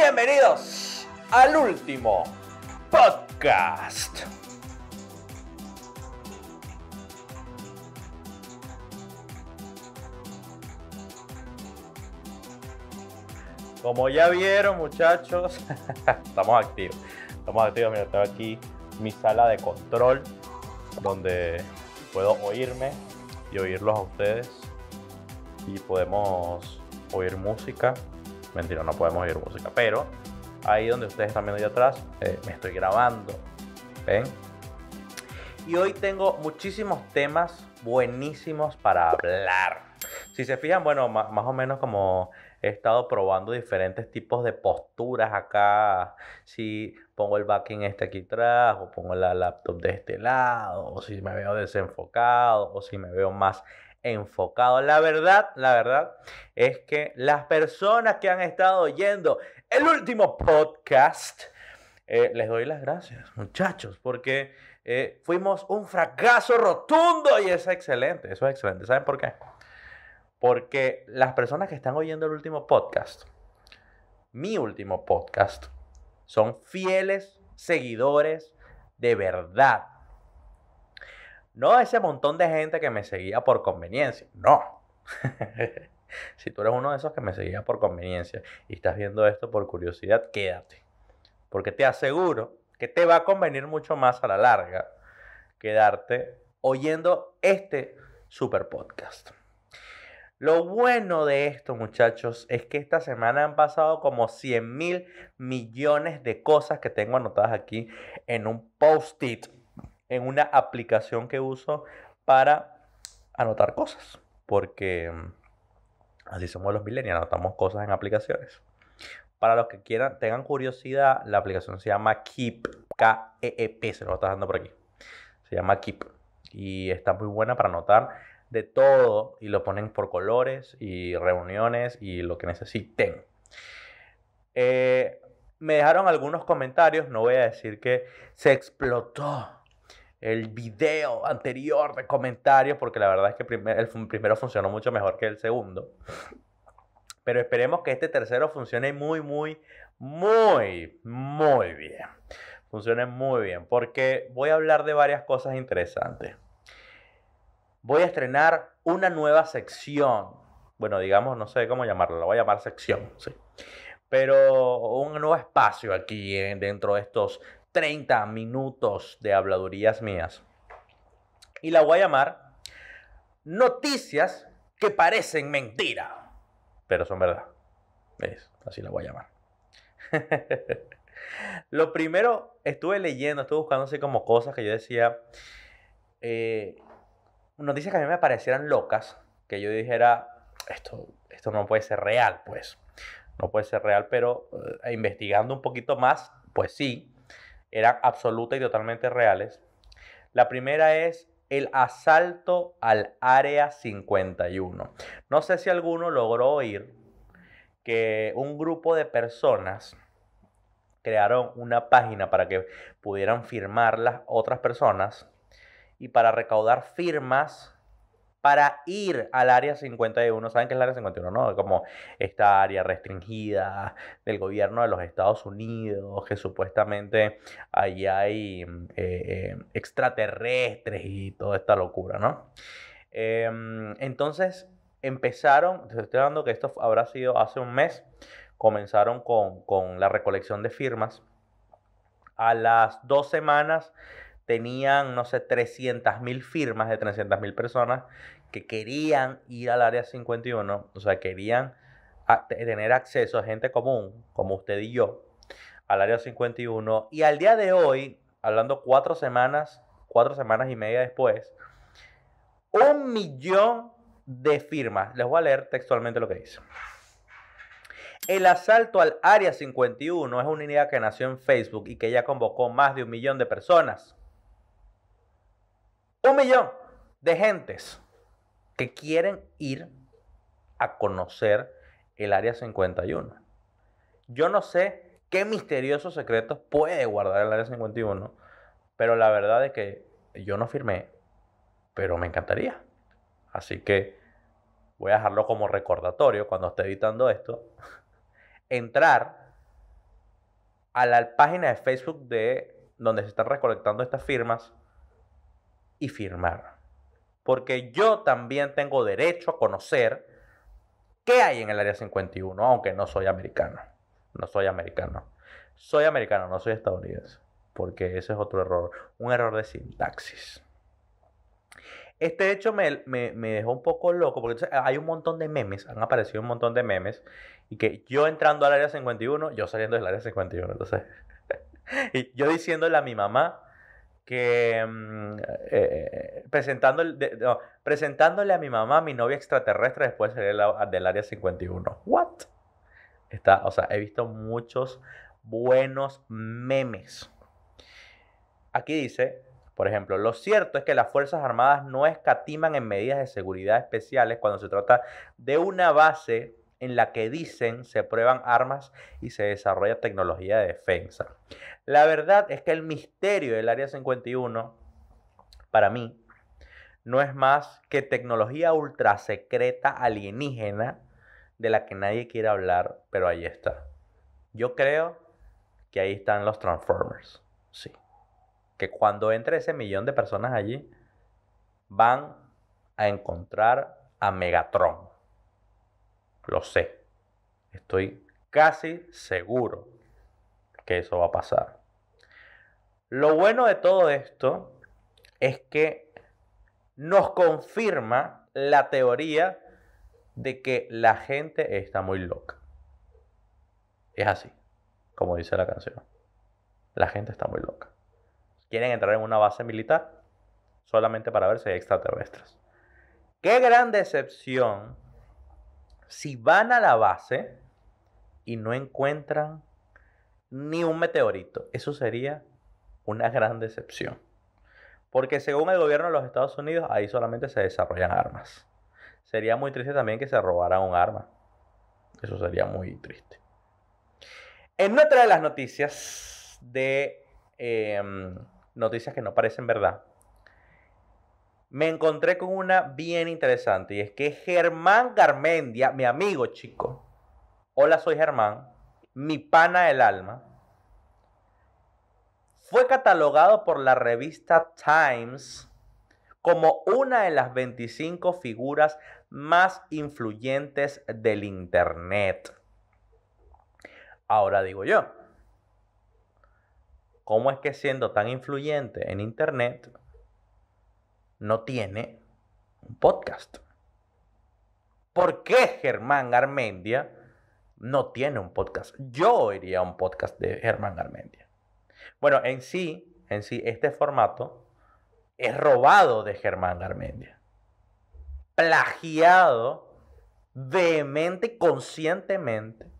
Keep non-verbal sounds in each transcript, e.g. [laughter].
Bienvenidos al último podcast. Como ya vieron, muchachos, [laughs] estamos activos. Estamos activos. Mira, tengo aquí mi sala de control donde puedo oírme y oírlos a ustedes. Y podemos oír música. Mentira, no podemos oír música, pero ahí donde ustedes están viendo ahí atrás, eh, me estoy grabando. ¿Ven? Y hoy tengo muchísimos temas buenísimos para hablar. Si se fijan, bueno, más, más o menos como he estado probando diferentes tipos de posturas acá. Si pongo el backing este aquí atrás, o pongo la laptop de este lado, o si me veo desenfocado, o si me veo más enfocado. La verdad, la verdad es que las personas que han estado oyendo el último podcast, eh, les doy las gracias, muchachos, porque eh, fuimos un fracaso rotundo y es excelente, eso es excelente. ¿Saben por qué? Porque las personas que están oyendo el último podcast, mi último podcast, son fieles seguidores de verdad. No ese montón de gente que me seguía por conveniencia, no. [laughs] si tú eres uno de esos que me seguía por conveniencia y estás viendo esto por curiosidad, quédate. Porque te aseguro que te va a convenir mucho más a la larga quedarte oyendo este super podcast. Lo bueno de esto, muchachos, es que esta semana han pasado como 100 mil millones de cosas que tengo anotadas aquí en un post-it, en una aplicación que uso para anotar cosas. Porque mm, así somos los millennials, anotamos cosas en aplicaciones. Para los que quieran, tengan curiosidad, la aplicación se llama Keep, K-E-E-P, se lo está dando por aquí. Se llama Keep y está muy buena para anotar de todo y lo ponen por colores y reuniones y lo que necesiten. Eh, me dejaron algunos comentarios, no voy a decir que se explotó el video anterior de comentarios porque la verdad es que el primero funcionó mucho mejor que el segundo. Pero esperemos que este tercero funcione muy, muy, muy, muy bien. Funcione muy bien porque voy a hablar de varias cosas interesantes voy a estrenar una nueva sección. Bueno, digamos, no sé cómo llamarlo, la voy a llamar sección, sí. Pero un nuevo espacio aquí eh, dentro de estos 30 minutos de habladurías mías. Y la voy a llamar Noticias que parecen mentira, pero son verdad. ¿Ves? Así la voy a llamar. [laughs] Lo primero, estuve leyendo, estuve buscando así como cosas que yo decía, eh, noticias que a mí me parecieran locas, que yo dijera, esto, esto no puede ser real, pues. No puede ser real, pero eh, investigando un poquito más, pues sí, eran absolutas y totalmente reales. La primera es el asalto al Área 51. No sé si alguno logró oír que un grupo de personas crearon una página para que pudieran firmar las otras personas y para recaudar firmas para ir al área 51. ¿Saben qué es el área 51? No, como esta área restringida del gobierno de los Estados Unidos, que supuestamente ahí hay eh, eh, extraterrestres y toda esta locura, ¿no? Em, entonces empezaron, estoy hablando que esto habrá sido hace un mes, comenzaron con, con la recolección de firmas. A las dos semanas tenían, no sé, 300 mil firmas de 300 mil personas que querían ir al área 51, o sea, querían tener acceso a gente común, como usted y yo, al área 51. Y al día de hoy, hablando cuatro semanas, cuatro semanas y media después, un millón de firmas. Les voy a leer textualmente lo que dice. El asalto al Área 51 es una idea que nació en Facebook y que ya convocó más de un millón de personas un millón de gentes que quieren ir a conocer el área 51. Yo no sé qué misteriosos secretos puede guardar el área 51, pero la verdad es que yo no firmé, pero me encantaría. Así que voy a dejarlo como recordatorio cuando esté editando esto. [laughs] Entrar a la página de Facebook de donde se están recolectando estas firmas y firmar. Porque yo también tengo derecho a conocer qué hay en el área 51, aunque no soy americano. No soy americano. Soy americano, no soy estadounidense. Porque ese es otro error. Un error de sintaxis. Este hecho me, me, dejó un poco loco porque hay un montón de memes, han aparecido un montón de memes y que yo entrando al área 51, yo saliendo del área 51, entonces, [laughs] y yo diciéndole a mi mamá que mm, eh, presentándole, presentándole a mi mamá mi novia extraterrestre después de salir del área 51. ¿What? Está, o sea, he visto muchos buenos memes. Aquí dice, por ejemplo, lo cierto es que las Fuerzas Armadas no escatiman en medidas de seguridad especiales cuando se trata de una base en la que dicen se prueban armas y se desarrolla tecnología de defensa. La verdad es que el misterio del Área 51, para mí, no es más que tecnología ultra secreta alienígena de la que nadie quiere hablar, pero ahí está. Yo creo que ahí están los Transformers. Sí que cuando entre ese millón de personas allí, van a encontrar a Megatron. Lo sé. Estoy casi seguro que eso va a pasar. Lo bueno de todo esto es que nos confirma la teoría de que la gente está muy loca. Es así, como dice la canción. La gente está muy loca quieren entrar en una base militar solamente para ver si hay extraterrestres. Qué gran decepción si van a la base y no encuentran ni un meteorito. Eso sería una gran decepción. Porque según el gobierno de los Estados Unidos, ahí solamente se desarrollan armas. Sería muy triste también que se robaran un arma. Eso sería muy triste. En otra de las noticias de em, noticias que no parecen verdad, me encontré con una bien interesante y es que Germán Garmendia, mi amigo chico, hola soy Germán, mi pana del alma, fue catalogado por la revista Times como una de las 25 figuras más influyentes del Internet. Ahora digo yo, cómo es que siendo tan influyente en Internet no tiene un podcast. ¿Por qué Germán Garmendia no tiene un podcast? Yo oiría un podcast de Germán Garmendia. Bueno, en sí, en sí, este formato es robado de Germán Garmendia. Plagiado vehemente conscientemente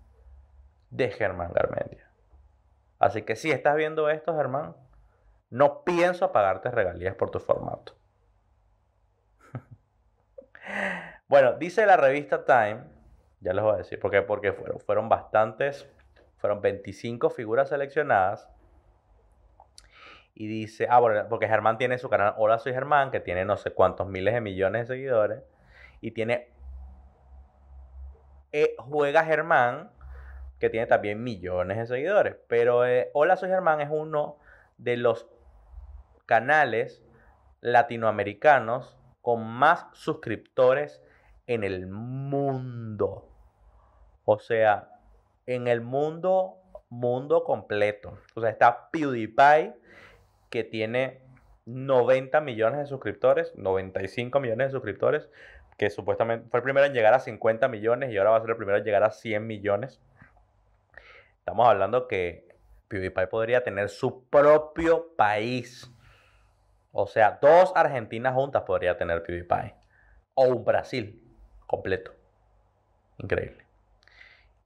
de Germán Garmendia. Así que si estás viendo esto, Germán, no pienso pagarte regalías por tu formato. Bueno, dice la revista Time, ya les voy a decir, porque, porque fueron, fueron bastantes, fueron 25 figuras seleccionadas. Y dice, ah, bueno, porque Germán tiene su canal Hola Soy Germán, que tiene no sé cuántos miles de millones de seguidores. Y tiene eh, Juega Germán, que tiene también millones de seguidores. Pero eh, Hola, soy Germán es uno de los canales latinoamericanos con más suscriptores en el mundo. O sea, en el mundo, mundo completo. O sea, está PewDiePie, que tiene 90 millones de suscriptores, 95 millones de suscriptores, que supuestamente fue el primero en llegar a 50 millones y ahora va a ser el primero en llegar a 100 millones. Estamos hablando que PewDiePie podría tener su propio país. O sea, dos Argentinas juntas podría tener PewDiePie. O un Brasil completo. Increíble.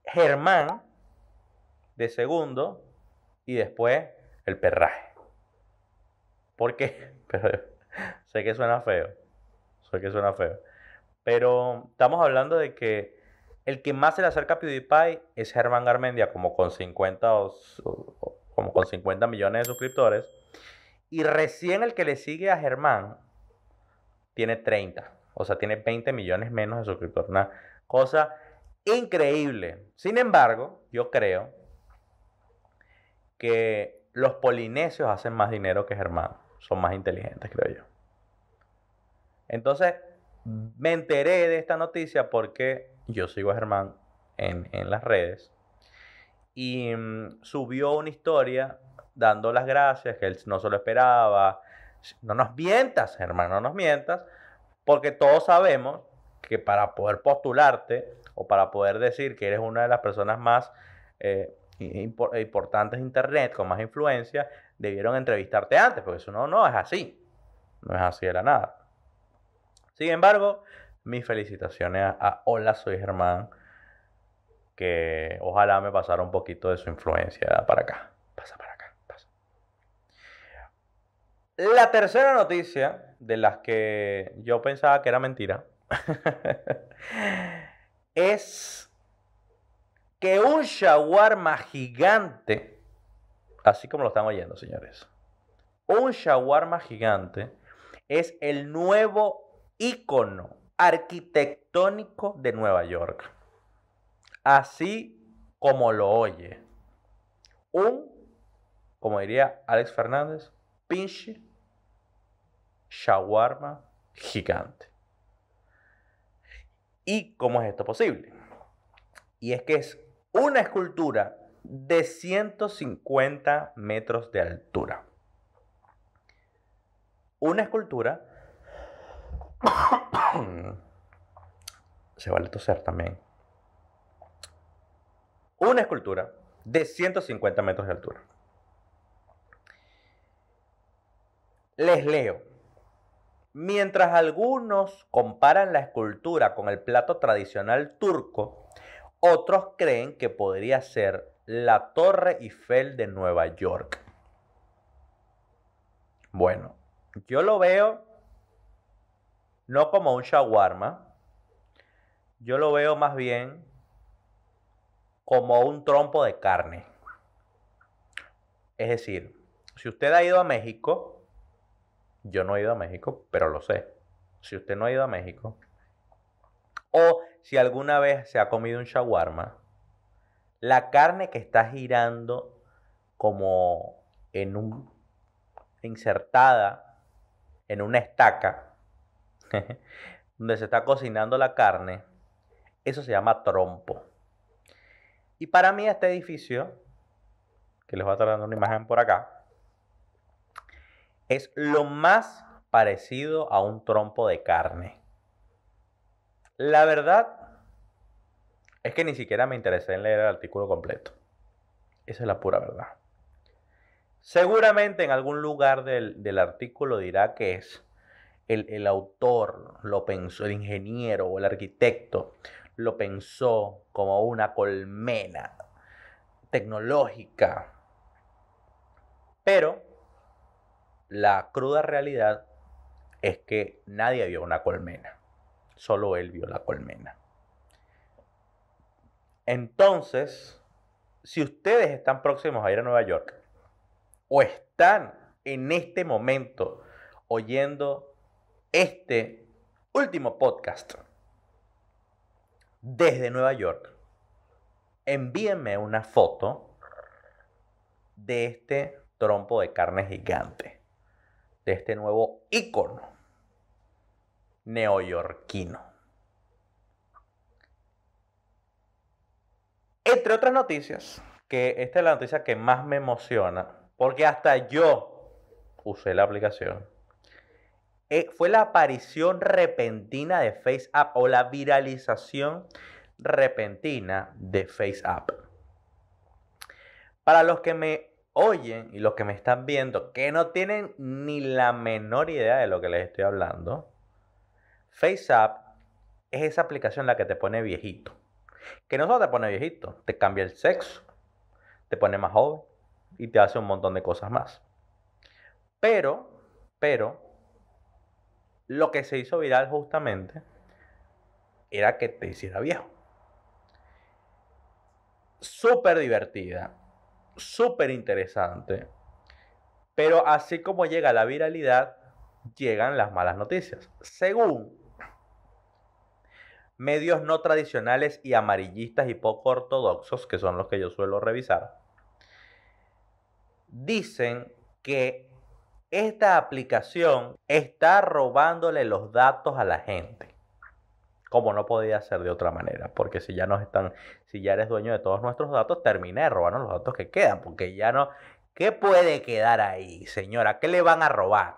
Germán de segundo y después el perraje. ¿Por qué? [laughs] Pero, sé que suena feo. Sé que suena feo. Pero estamos hablando de que el que más se le acerca a PewDiePie es Germán Garmendia, como con 50, como con 50 millones de suscriptores. Y recién el que le sigue a Germán tiene 30. O sea, tiene 20 millones menos de suscriptores. Una cosa increíble. Sin embargo, yo creo que los polinesios hacen más dinero que Germán. Son más inteligentes, creo yo. Entonces, me enteré de esta noticia porque yo sigo a Germán en, las redes y mm, subió una historia dando las gracias, que él no se lo esperaba. No nos mientas, Germán, no nos mientas, porque todos sabemos que para poder postularte o para poder decir que eres una de las personas más eh, importantes de Internet, con más influencia, debieron entrevistarte antes, porque eso no, no es así. No es así de la nada. Sin embargo, mis felicitaciones a, Hola, soy Germán, que ojalá me pasara un poquito de su influencia para acá. Pasa para acá, pasa. La tercera noticia, de las que yo pensaba que era mentira, [laughs] es que un shawarma gigante, así como lo están oyendo, señores, un shawarma gigante es el nuevo icono arquitectónico de Nueva York. Así como lo oye. Un, como diría Alex Fernández, pinche shawarma gigante. ¿Y cómo es esto posible? Y es que es una escultura de 150 metros de altura. Una escultura... [coughs] Se vale toser también. Una escultura de 150 metros de altura. Les leo. Mientras algunos comparan la escultura con el plato tradicional turco, otros creen que podría ser la Torre Eiffel de Nueva York. Bueno, yo lo veo no como un shawarma, yo lo veo más bien como un trompo de carne. Es decir, si usted ha ido a México, yo no he ido a México, pero lo sé. Si usted no ha ido a México, o si alguna vez se ha comido un shawarma, la carne que está girando como en un insertada en una estaca [laughs] donde se está cocinando la carne, eso se llama trompo. Y para mí este edificio, que les voy a estar dando una imagen por acá, es lo más parecido a un trompo de carne. La verdad es que ni siquiera me interesé en leer el artículo completo. Esa es la pura verdad. Seguramente en algún lugar del, artículo dirá que es el, el, autor, lo pensó, el ingeniero o el arquitecto, lo pensó como una colmena tecnológica. Pero la cruda realidad es que nadie vio una colmena. Solo él vio la colmena. Entonces, si ustedes están próximos a ir a Nueva York o están en este momento oyendo este último podcast desde Nueva York, envíenme una foto de este trompo de carne gigante de este nuevo ícono neoyorquino. Entre otras noticias, que esta es la noticia que más me emociona, porque hasta yo usé la aplicación, eh, fue la aparición repentina de FaceApp o la viralización repentina de FaceApp. Para los que me oyen y los que me están viendo que no tienen ni la menor idea de lo que les estoy hablando, FaceApp es esa aplicación la que te pone viejito. Que no solo te pone viejito, te cambia el sexo, te pone más joven y te hace un montón de cosas más. Pero, pero, lo que se hizo viral justamente era que te hiciera viejo. Súper divertida, súper interesante. Pero así como llega la viralidad, llegan las malas noticias. Según medios no tradicionales y amarillistas y poco ortodoxos, que son los que yo suelo revisar, dicen que esta aplicación está robándole los datos a la gente. Como no podía ser de otra manera, porque si ya nos están, si ya eres dueño de todos nuestros datos, termina de robarnos los datos que quedan, porque ya no, ¿qué puede quedar ahí, señora? ¿Qué le van a robar?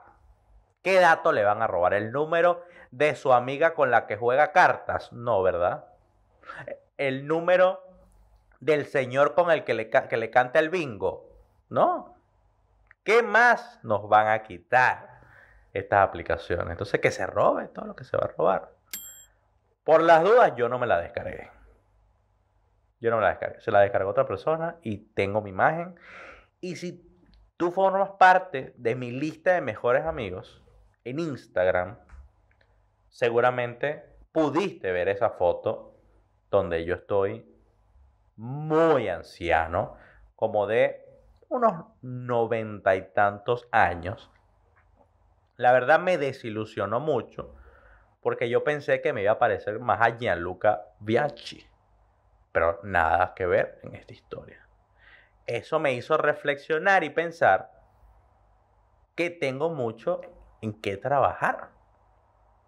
¿Qué dato le van a robar? ¿El número de su amiga con la que juega cartas? No, ¿verdad? ¿El número del señor con el que le, que le canta el bingo? No. ¿Qué más nos van a quitar estas aplicaciones? Entonces, que se robe todo lo que se va a robar. Por las dudas, yo no me la descargué. Yo no me la descargué. Se la descargó otra persona y tengo mi imagen. Y si tú formas parte de mi lista de mejores amigos en Instagram, seguramente pudiste ver esa foto donde yo estoy muy anciano, como de unos noventa y tantos años, la verdad me desilusionó mucho porque yo pensé que me iba a parecer más a Gianluca Bianchi, pero nada que ver en esta historia. Eso me hizo reflexionar y pensar que tengo mucho en qué trabajar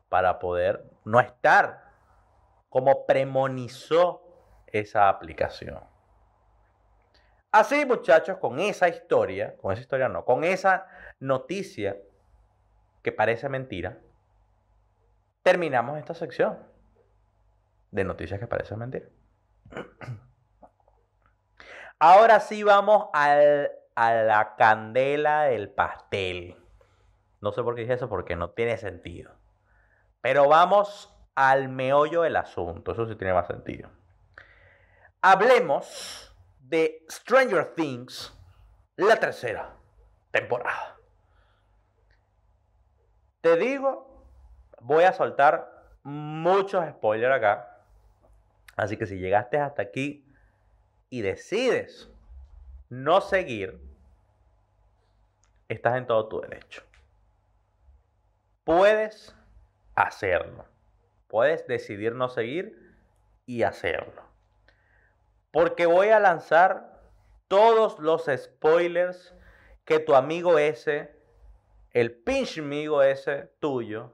para poder no estar como premonizó esa aplicación. Así, muchachos, con esa historia, con esa historia no, con esa noticia que parece mentira, terminamos esta sección de noticias que parecen mentira. [clears throat] Ahora sí vamos a la candela del pastel. No sé por qué dije eso, porque no tiene sentido. Pero vamos al meollo del asunto. Eso sí tiene más sentido. Hablemos de Stranger Things, la tercera temporada. Te digo, voy a soltar muchos spoilers acá. Así que si llegaste hasta aquí y decides no seguir, estás en todo tu derecho. Puedes hacerlo. Puedes decidir no seguir y hacerlo. Porque voy a lanzar todos los spoilers que tu amigo ese, el pinche amigo ese tuyo,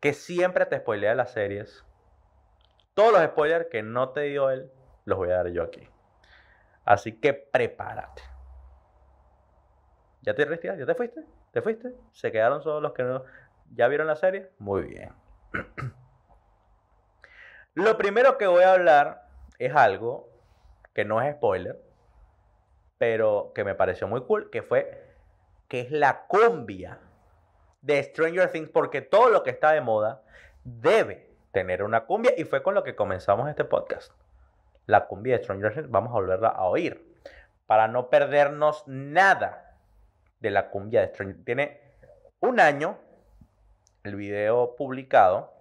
que siempre te spoilea las series, todos los spoilers que no te dio él, los voy a dar yo aquí. Así que prepárate. ¿Ya te retiraste? ¿Ya te fuiste? ¿Te fuiste? ¿Se quedaron solo los que no, ya vieron la serie? Muy bien. [clears throat] Lo primero que voy a hablar es algo que no es spoiler, pero que me pareció muy cool, que fue que es la cumbia de Stranger Things, porque todo lo que está de moda debe tener una cumbia, y fue con lo que comenzamos este podcast. La cumbia de Stranger Things, vamos a volverla a oír, para no perdernos nada de la cumbia de Stranger Things. Tiene un año el video publicado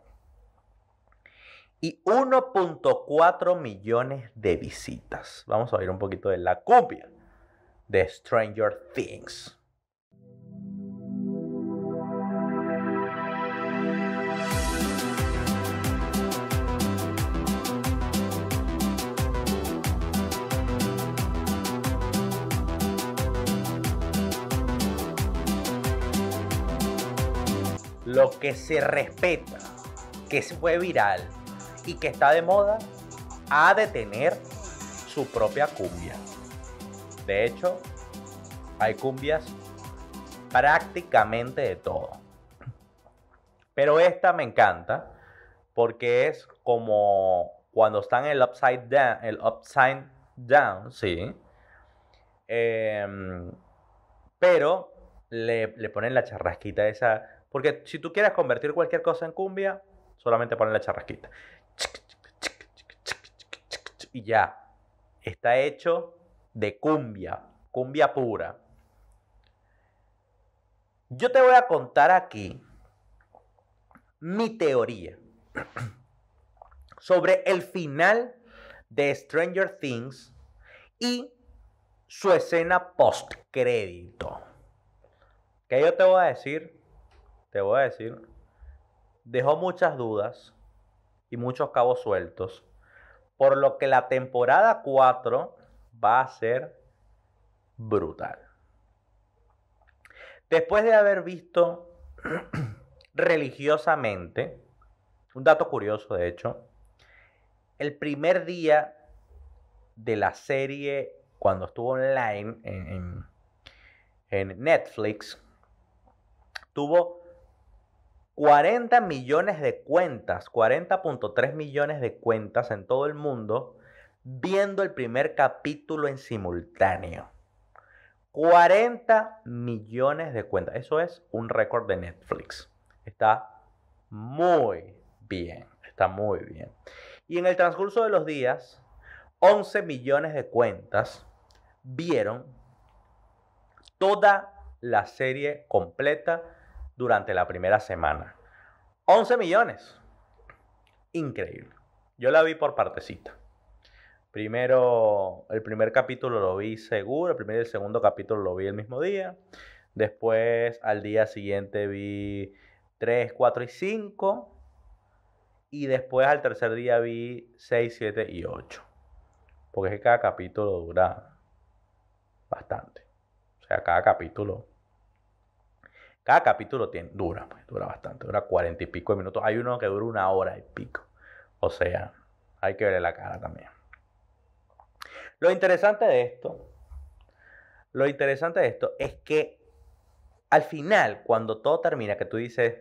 y 1.4 millones de visitas. Vamos a oír un poquito de la cumbia de Stranger Things. Lo que se respeta, que fue viral, y que está de moda, ha de tener su propia cumbia. De hecho, hay cumbias prácticamente de todo. Pero esta me encanta porque es como cuando están el upside down, el upside down, sí. Em, pero le, le, ponen la charrasquita esa. Porque si tú quieres convertir cualquier cosa en cumbia, solamente ponen la charrasquita y ya. Está hecho de cumbia, cumbia pura. Yo te voy a contar aquí mi teoría sobre el final de Stranger Things y su escena post crédito. Que yo te voy a decir, te voy a decir, dejó muchas dudas y muchos cabos sueltos por lo que la temporada 4 va a ser brutal. Después de haber visto [clears throat] religiosamente, un dato curioso de hecho, el primer día de la serie, cuando estuvo online en, en Netflix, tuvo 40 millones de cuentas, 40.3 millones de cuentas en todo el mundo viendo el primer capítulo en simultáneo. 40 millones de cuentas. Eso es un récord de Netflix. Está muy bien. Está muy bien. Y en el transcurso de los días, 11 millones de cuentas vieron toda la serie completa durante la primera semana. 11 millones. Increíble. Yo la vi por partecita. Primero, el primer capítulo lo vi seguro, el primer y el segundo capítulo lo vi el mismo día. Después, al día siguiente vi 3, 4 y 5. Y después, al tercer día vi 6, 7 y 8. Porque es que cada capítulo dura bastante. O sea, cada capítulo. Cada capítulo tiene, dura, pues, dura bastante, dura cuarenta y pico de minutos. Hay uno que dura una hora y pico. O sea, hay que verle la cara también. Lo interesante de esto, lo interesante de esto es que al final, cuando todo termina, que tú dices,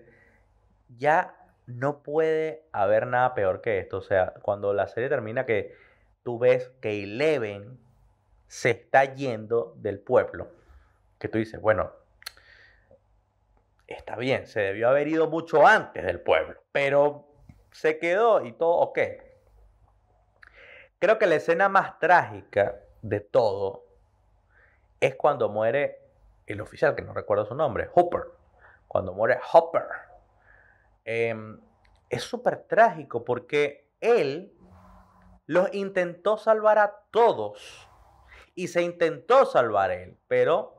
ya no puede haber nada peor que esto. O sea, cuando la serie termina, que tú ves que Eleven se está yendo del pueblo, que tú dices, bueno, está bien, se debió haber ido mucho antes del pueblo, pero se quedó y todo ok. Creo que la escena más trágica de todo es cuando muere el oficial, que no recuerdo su nombre, Hopper. Cuando muere Hopper. Em, es súper trágico porque él los intentó salvar a todos. Y se intentó salvar él, pero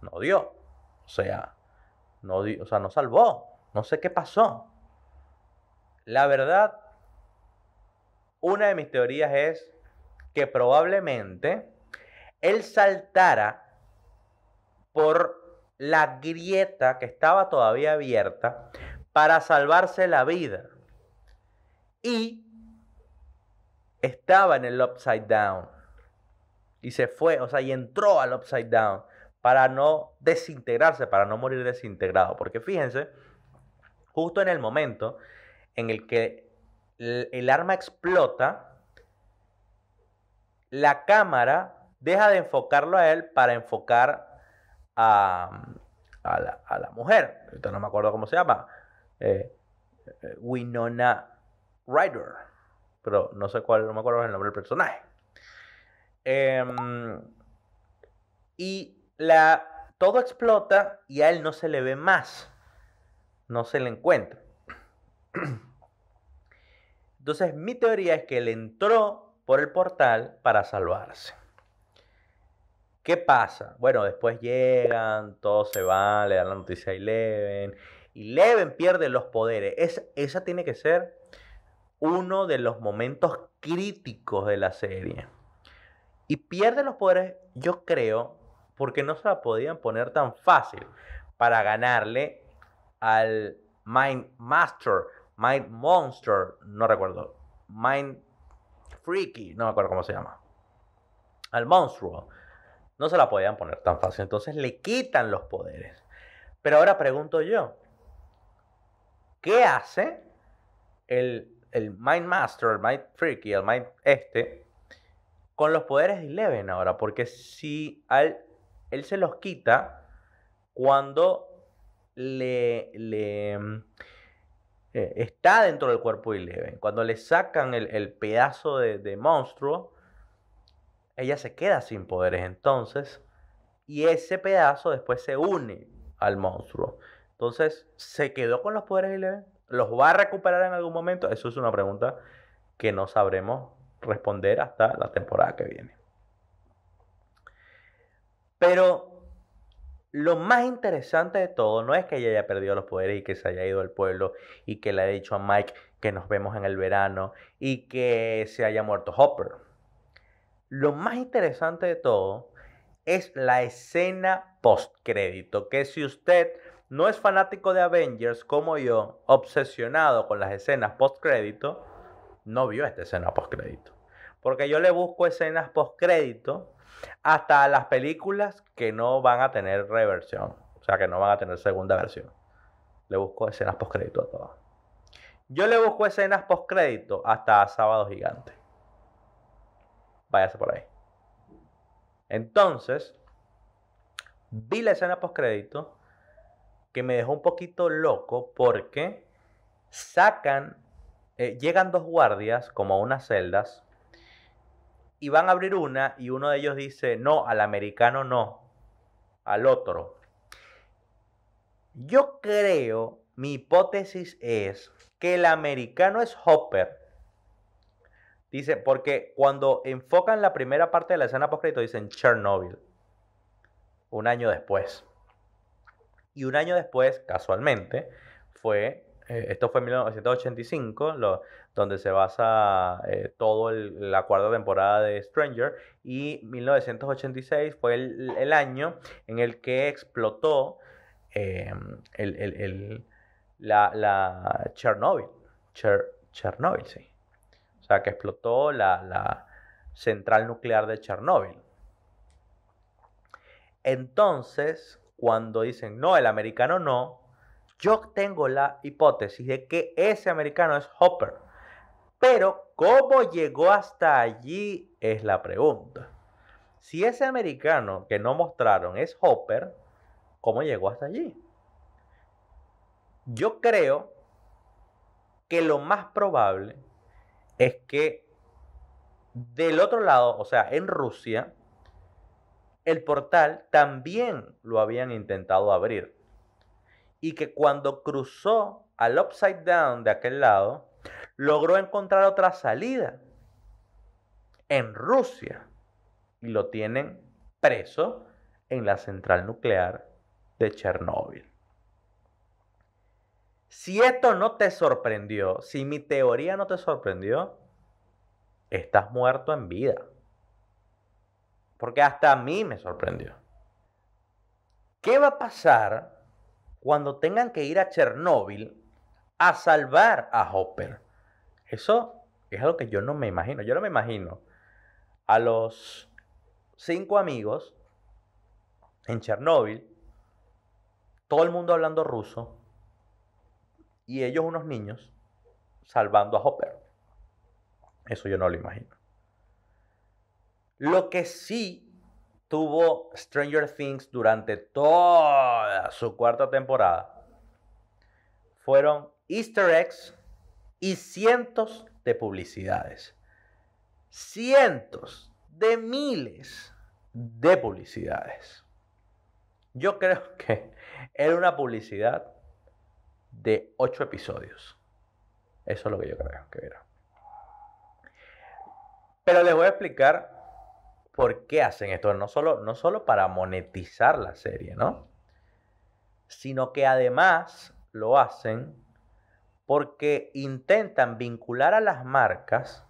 no dio. O sea, no, o sea, no salvó. No sé qué pasó. La verdad, una de mis teorías es que probablemente él saltara por la grieta que estaba todavía abierta para salvarse la vida. Y estaba en el upside down. Y se fue, o sea, y entró al upside down para no desintegrarse, para no morir desintegrado. Porque fíjense, justo en el momento en el que el, arma explota, la cámara deja de enfocarlo a él para enfocar a, la, mujer. Ahorita no me acuerdo cómo se llama. Eh, eh, Winona Ryder. Pero no sé cuál, no me acuerdo el nombre del personaje. Em, y la, todo explota y a él no se le ve más. No se le encuentra. [clears throat] Entonces, mi teoría es que él entró por el portal para salvarse. ¿Qué pasa? Bueno, después llegan, todos se van, le dan la noticia a Eleven. Y Eleven pierde los poderes. Es, esa tiene que ser uno de los momentos críticos de la serie. Y pierde los poderes, yo creo, porque no se la podían poner tan fácil para ganarle al Mind Master Mind Monster, no recuerdo. Mind Freaky, no me acuerdo cómo se llama. Al monstruo. No se la podían poner tan fácil. Entonces le quitan los poderes. Pero ahora pregunto yo. ¿Qué hace el, el Mind Master, el Mind Freaky, el Mind este, con los poderes de Eleven ahora? Porque si él, él se los quita cuando le, le eh, está dentro del cuerpo de Eleven. Cuando le sacan el, pedazo de, monstruo, ella se queda sin poderes entonces. Y ese pedazo después se une al monstruo. Entonces, ¿se quedó con los poderes de Eleven? ¿Los va a recuperar en algún momento? Eso es una pregunta que no sabremos responder hasta la temporada que viene. Pero lo más interesante de todo no es que ella haya perdido los poderes y que se haya ido al pueblo y que le haya dicho a Mike que nos vemos en el verano y que se haya muerto Hopper. Lo más interesante de todo es la escena postcrédito, que si usted no es fanático de Avengers como yo, obsesionado con las escenas postcrédito, no vio esta escena postcrédito. Porque yo le busco escenas postcrédito hasta las películas que no van a tener reversión, o sea, que no van a tener segunda versión. Le busco escenas postcrédito a todas. Yo le busco escenas postcrédito hasta Sábado Gigante. Váyase por ahí. Entonces, vi la escena postcrédito que me dejó un poquito loco porque sacan, eh, llegan dos guardias como a unas celdas y van a abrir una y uno de ellos dice, no, al americano no, al otro. Yo creo, mi hipótesis es que el americano es Hopper. Dice, porque cuando enfocan la primera parte de la escena post dicen Chernobyl. Un año después. Y un año después, casualmente, fue, eh, esto fue en 1985, donde se basa eh, todo la cuarta temporada de Stranger, y 1986 fue el, año en el que explotó em, la, la, Chernobyl. Chernobyl, sí. O sea, que explotó la, la central nuclear de Chernobyl. Entonces, cuando dicen, no, el americano no, yo tengo la hipótesis de que ese americano es Hopper. Pero, ¿cómo llegó hasta allí? Es la pregunta. Si ese americano que no mostraron es Hopper, ¿cómo llegó hasta allí? Yo creo que lo más probable es que del otro lado, o sea, en Rusia, el portal también lo habían intentado abrir. Y que cuando cruzó al upside down de aquel lado, logró encontrar otra salida en Rusia. Y lo tienen preso en la central nuclear de Chernóbil. Si esto no te sorprendió, si mi teoría no te sorprendió, estás muerto en vida. Porque hasta a mí me sorprendió. ¿Qué va a pasar cuando tengan que ir a Chernóbil a salvar a Hopper? Eso es algo que yo no me imagino. Yo no me imagino a los cinco amigos en Chernóbil, todo el mundo hablando ruso, y ellos unos niños salvando a Hopper. Eso yo no lo imagino. Lo que sí tuvo Stranger Things durante toda su cuarta temporada fueron easter eggs y cientos de publicidades. Cientos de miles de publicidades. Yo creo [laughs] que era una publicidad de ocho episodios. Eso es lo que yo creo que era. Pero les voy a explicar por qué hacen esto. No solo, no solo para monetizar la serie, ¿no? Sino que además lo hacen porque intentan vincular a las marcas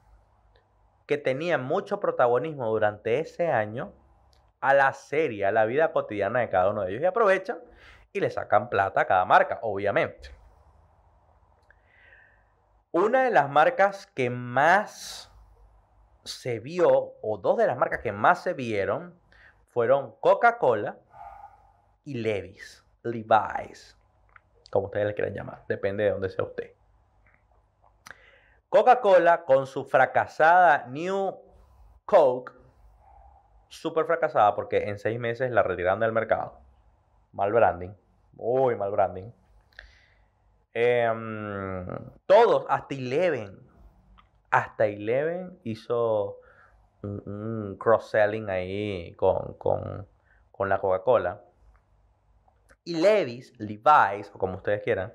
que tenían mucho protagonismo durante ese año a la serie, a la vida cotidiana de cada uno de ellos. Y aprovechan y le sacan plata a cada marca, obviamente. Una de las marcas que más se vio, o dos de las marcas que más se vieron, fueron Coca-Cola y Levi's, Levi's, como ustedes le quieran llamar, depende de dónde sea usted. Coca-Cola con su fracasada New Coke, súper fracasada porque en seis meses la retiraron del mercado. Mal branding, muy mal branding. Em, todos, hasta Eleven, hasta Eleven hizo un, cross-selling ahí con, la Coca-Cola. Y Levis, Levi's, o como ustedes quieran,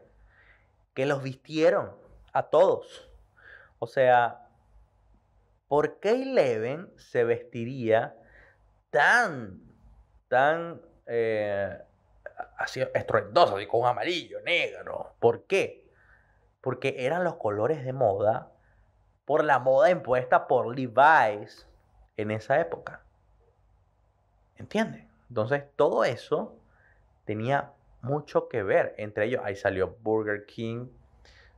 que los vistieron a todos. O sea, ¿por qué Eleven se vestiría tan, tan eh, así estruendoso, así con amarillo, negro? ¿Por qué? Porque eran los colores de moda por la moda impuesta por Levi's en esa época. ¿Entiendes? Entonces, todo eso tenía mucho que ver. Entre ellos, ahí salió Burger King,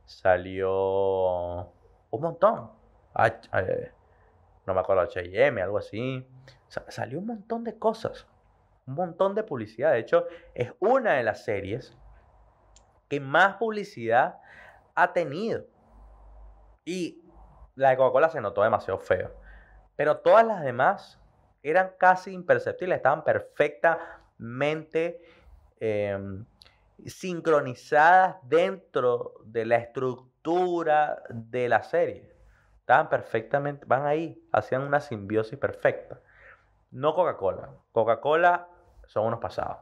salió un montón. Eh, no me acuerdo, HM, algo así. salió un montón de cosas. Un montón de publicidad. De hecho, es una de las series que más publicidad ha tenido. Y la de Coca-Cola se notó demasiado feo. Pero todas las demás eran casi imperceptibles, estaban perfectamente em, sincronizadas dentro de la estructura de la serie. Estaban perfectamente, van ahí, hacían una simbiosis perfecta. No Coca-Cola. Coca-Cola son unos pasados.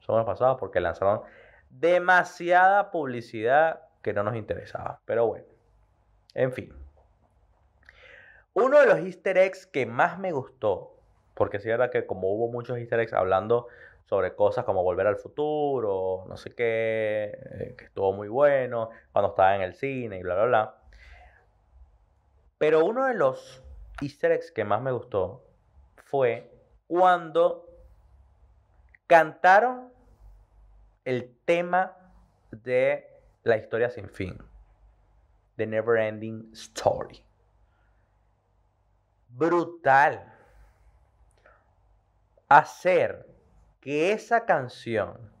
Son unos pasados porque lanzaron demasiada publicidad que no nos interesaba. Pero bueno, en fin. Uno de los easter eggs que más me gustó, porque sí era que como hubo muchos easter eggs hablando sobre cosas como volver al futuro, no sé qué, eh, que estuvo muy bueno, cuando estaba en el cine y bla, bla, bla. Pero uno de los easter eggs que más me gustó fue cuando cantaron el tema de la historia sin fin. The Never Ending Story. Brutal. Hacer que esa canción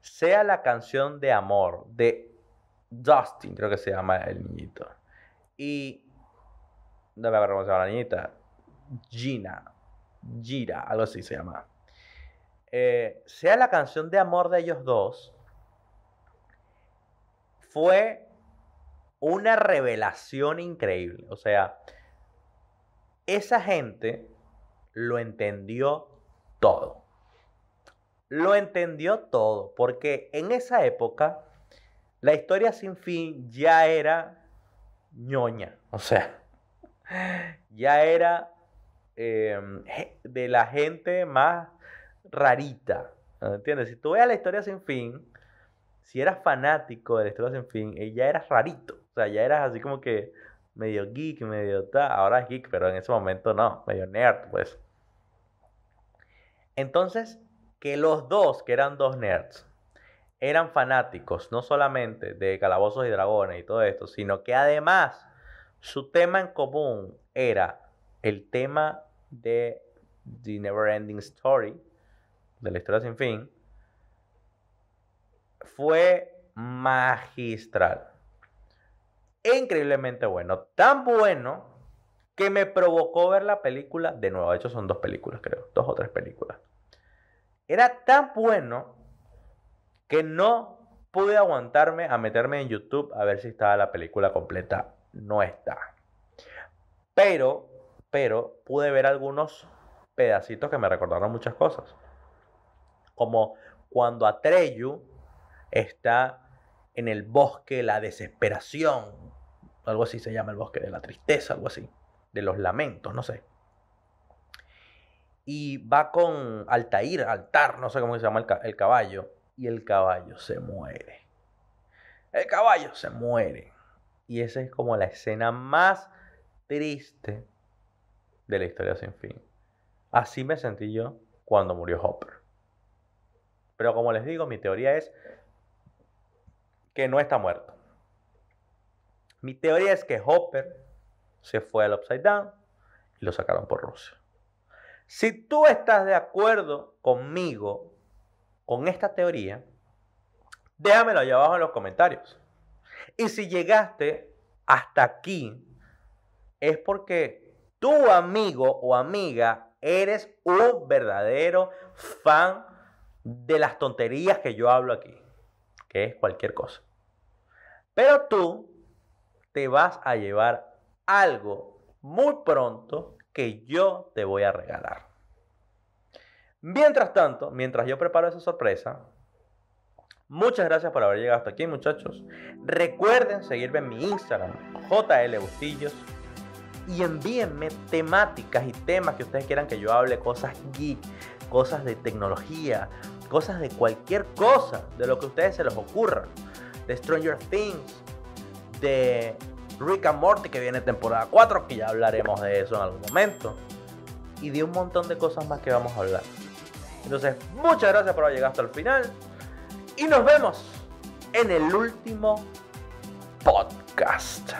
sea la canción de amor de Dustin, creo que se llama el niñito. Y no me acuerdo cómo se llama la niñita. Gina. Gira, algo así se llama. Eh, sea la canción de amor de ellos dos, fue una revelación increíble. O sea, esa gente lo entendió todo. Lo entendió todo, porque en esa época la historia sin fin ya era ñoña. O sea, [laughs] ya era em, de la gente más rarita. ¿Entiendes? Si tú ves la historia sin fin, si eras fanático de la historia sin fin, ya eras rarito. O sea, ya eras así como que medio geek, medio ta. Ahora es geek, pero en ese momento no, medio nerd, pues. Entonces, que los dos, que eran dos nerds, eran fanáticos no solamente de Calabozos y Dragones y todo esto, sino que además su tema en común era el tema de The Never Ending Story, de la historia sin fin, fue magistral. Increíblemente bueno. Tan bueno que me provocó ver la película de nuevo. De hecho, son dos películas, creo. Dos o tres películas. Era tan bueno que no pude aguantarme a meterme en YouTube a ver si estaba la película completa. No está. Pero, pero pude ver algunos pedacitos que me recordaron muchas cosas. Como cuando Atreyu está en el bosque la desesperación, algo así se llama el bosque de la tristeza, algo así, de los lamentos, no sé. Y va con Altair, Altar, no sé cómo se llama el, el caballo, y el caballo se muere. El caballo se muere. Y esa es como la escena más triste de la historia sin fin. Así me sentí yo cuando murió Hopper. Pero como les digo, mi teoría es que no está muerto. Mi teoría es que Hopper se fue al Upside Down y lo sacaron por Rusia. Si tú estás de acuerdo conmigo con esta teoría, déjamelo allá abajo en los comentarios. Y si llegaste hasta aquí, es porque tu amigo o amiga eres un verdadero fan de las tonterías que yo hablo aquí que es cualquier cosa. Pero tú te vas a llevar algo muy pronto que yo te voy a regalar. Mientras tanto, mientras yo preparo esa sorpresa, muchas gracias por haber llegado hasta aquí, muchachos. Recuerden seguirme en mi Instagram, JL Bustillos, y envíenme temáticas y temas que ustedes quieran que yo hable, cosas geek, cosas de tecnología, cosas de cualquier cosa, de lo que a ustedes se les ocurra. De Stranger Things, de Rick and Morty, que viene temporada 4, que ya hablaremos de eso en algún momento. Y de un montón de cosas más que vamos a hablar. Entonces, muchas gracias por haber llegado hasta el final. Y nos vemos en el último podcast.